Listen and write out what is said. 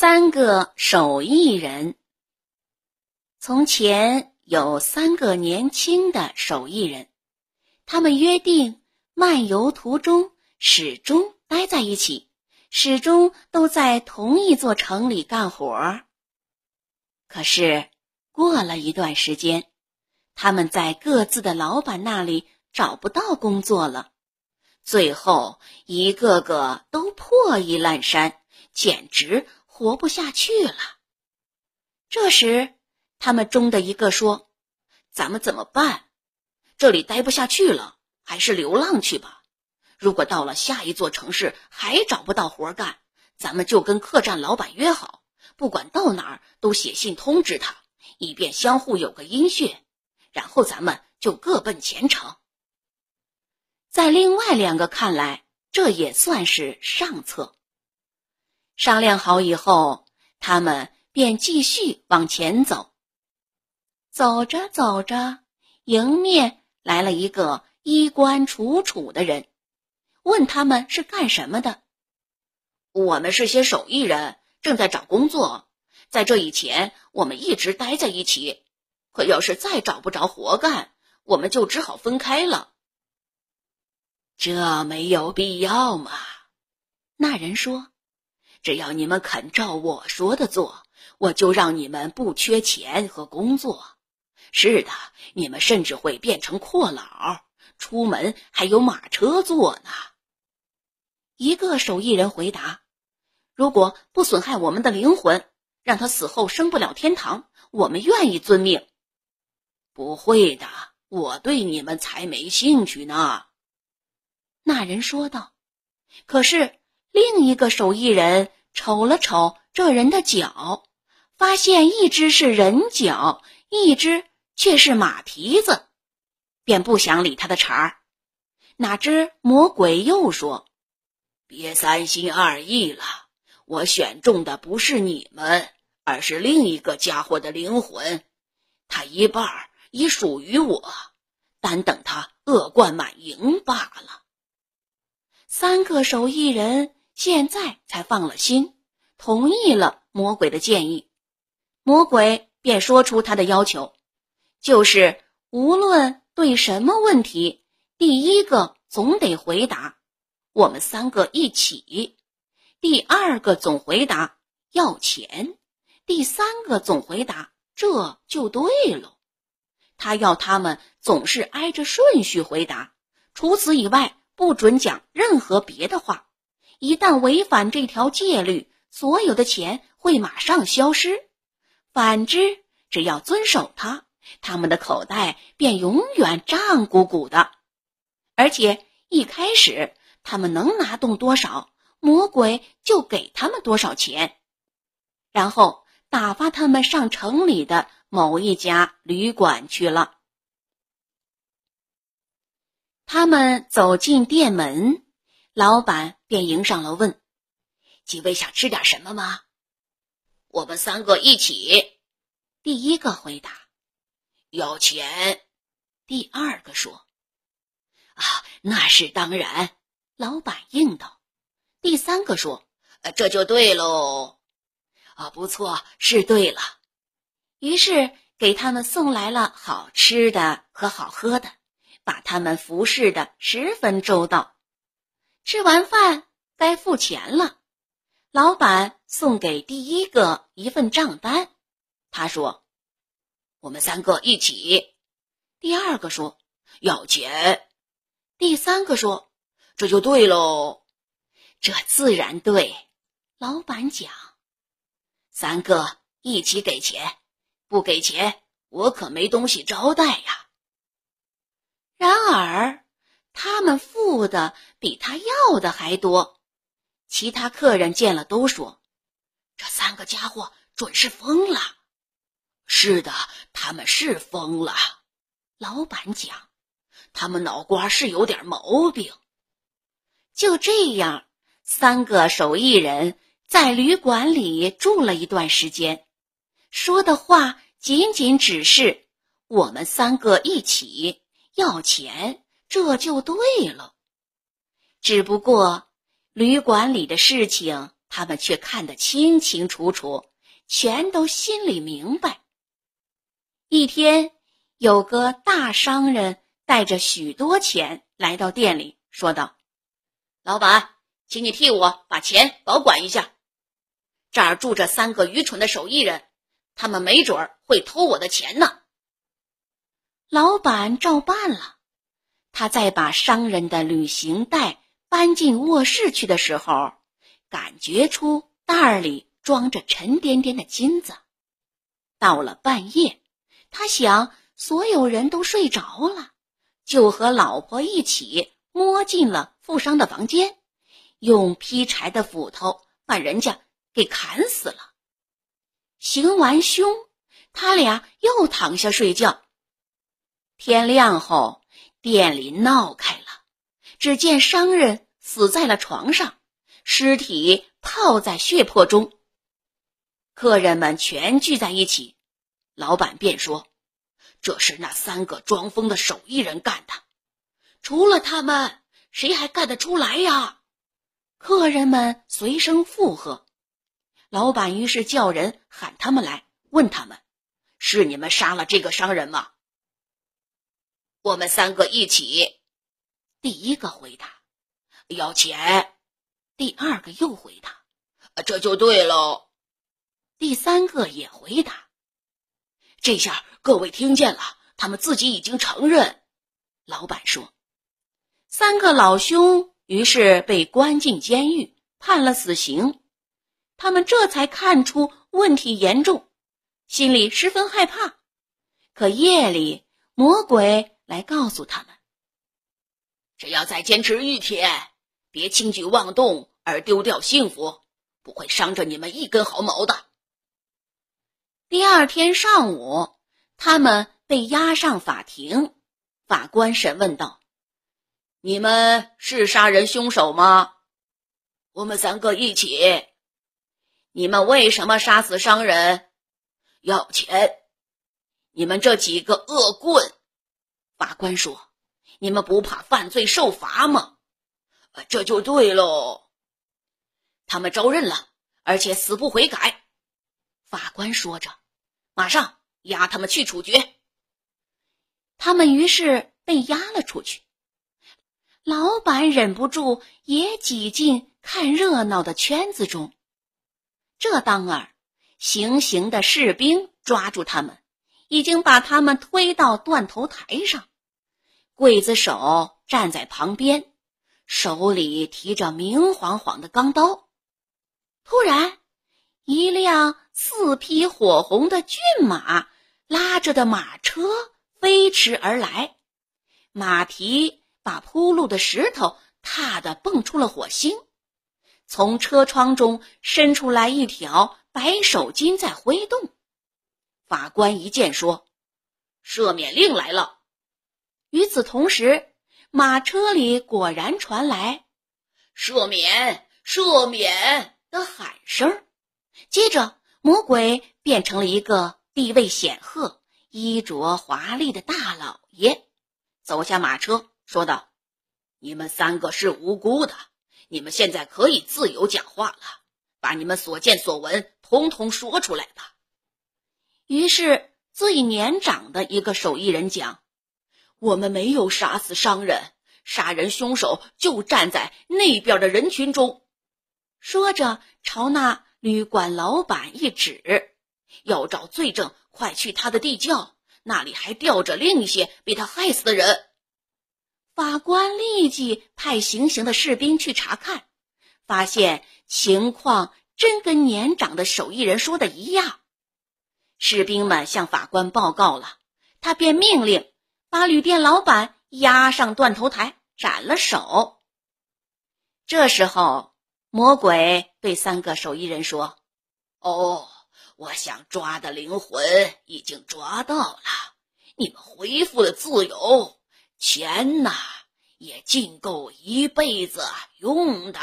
三个手艺人。从前有三个年轻的手艺人，他们约定漫游途中始终待在一起，始终都在同一座城里干活。可是过了一段时间，他们在各自的老板那里找不到工作了，最后一个个都破衣烂衫，简直。活不下去了。这时，他们中的一个说：“咱们怎么办？这里待不下去了，还是流浪去吧。如果到了下一座城市还找不到活干，咱们就跟客栈老板约好，不管到哪儿都写信通知他，以便相互有个音讯。然后咱们就各奔前程。”在另外两个看来，这也算是上策。商量好以后，他们便继续往前走。走着走着，迎面来了一个衣冠楚楚的人，问他们是干什么的。我们是些手艺人，正在找工作。在这以前，我们一直待在一起，可要是再找不着活干，我们就只好分开了。这没有必要嘛？那人说。只要你们肯照我说的做，我就让你们不缺钱和工作。是的，你们甚至会变成阔佬，出门还有马车坐呢。一个手艺人回答：“如果不损害我们的灵魂，让他死后升不了天堂，我们愿意遵命。”不会的，我对你们才没兴趣呢。”那人说道。可是。另一个手艺人瞅了瞅这人的脚，发现一只是人脚，一只却是马蹄子，便不想理他的茬儿。哪知魔鬼又说：“别三心二意了，我选中的不是你们，而是另一个家伙的灵魂，他一半已属于我，单等他恶贯满盈罢了。”三个手艺人。现在才放了心，同意了魔鬼的建议。魔鬼便说出他的要求，就是无论对什么问题，第一个总得回答“我们三个一起”，第二个总回答“要钱”，第三个总回答“这就对了”。他要他们总是挨着顺序回答，除此以外不准讲任何别的话。一旦违反这条戒律，所有的钱会马上消失；反之，只要遵守它，他们的口袋便永远胀鼓鼓的。而且一开始，他们能拿动多少，魔鬼就给他们多少钱，然后打发他们上城里的某一家旅馆去了。他们走进店门。老板便迎上了，问：“几位想吃点什么吗？”我们三个一起。第一个回答：“要钱。”第二个说：“啊，那是当然。”老板应道。第三个说：“这就对喽。”啊，不错，是对了。于是给他们送来了好吃的和好喝的，把他们服侍的十分周到。吃完饭该付钱了，老板送给第一个一份账单。他说：“我们三个一起。”第二个说：“要钱。”第三个说：“这就对喽。”这自然对。老板讲：“三个一起给钱，不给钱我可没东西招待呀。”然而。他们付的比他要的还多，其他客人见了都说：“这三个家伙准是疯了。”是的，他们是疯了。老板讲：“他们脑瓜是有点毛病。”就这样，三个手艺人在旅馆里住了一段时间，说的话仅仅只是：“我们三个一起要钱。”这就对了，只不过旅馆里的事情他们却看得清清楚楚，全都心里明白。一天，有个大商人带着许多钱来到店里，说道：“老板，请你替我把钱保管一下。这儿住着三个愚蠢的手艺人，他们没准儿会偷我的钱呢。”老板照办了。他在把商人的旅行袋搬进卧室去的时候，感觉出袋里装着沉甸甸的金子。到了半夜，他想所有人都睡着了，就和老婆一起摸进了富商的房间，用劈柴的斧头把人家给砍死了。行完凶，他俩又躺下睡觉。天亮后。店里闹开了，只见商人死在了床上，尸体泡在血泊中。客人们全聚在一起，老板便说：“这是那三个装疯的手艺人干的，除了他们，谁还干得出来呀？”客人们随声附和。老板于是叫人喊他们来，问他们：“是你们杀了这个商人吗？”我们三个一起。第一个回答：“要钱。”第二个又回答：“这就对喽。”第三个也回答：“这下各位听见了，他们自己已经承认。”老板说：“三个老兄于是被关进监狱，判了死刑。他们这才看出问题严重，心里十分害怕。可夜里魔鬼。”来告诉他们，只要再坚持一天，别轻举妄动而丢掉幸福，不会伤着你们一根毫毛的。第二天上午，他们被押上法庭，法官审问道：“你们是杀人凶手吗？”“我们三个一起。”“你们为什么杀死商人？”“要钱。”“你们这几个恶棍！”法官说：“你们不怕犯罪受罚吗？”这就对喽。他们招认了，而且死不悔改。法官说着，马上押他们去处决。他们于是被押了出去。老板忍不住也挤进看热闹的圈子中。这当儿，行刑的士兵抓住他们，已经把他们推到断头台上。刽子手站在旁边，手里提着明晃晃的钢刀。突然，一辆四匹火红的骏马拉着的马车飞驰而来，马蹄把铺路的石头踏得蹦出了火星。从车窗中伸出来一条白手巾在挥动。法官一见说：“赦免令来了。”与此同时，马车里果然传来“赦免，赦免”的喊声。接着，魔鬼变成了一个地位显赫、衣着华丽的大老爷，走下马车，说道：“你们三个是无辜的，你们现在可以自由讲话了，把你们所见所闻通通说出来吧。”于是，最年长的一个手艺人讲。我们没有杀死商人，杀人凶手就站在那边的人群中。说着，朝那旅馆老板一指：“要找罪证，快去他的地窖，那里还吊着另一些被他害死的人。”法官立即派行刑的士兵去查看，发现情况真跟年长的手艺人说的一样。士兵们向法官报告了，他便命令。把旅店老板押上断头台，斩了手。这时候，魔鬼对三个手艺人说：“哦，我想抓的灵魂已经抓到了，你们恢复了自由，钱呐也尽够一辈子用的。”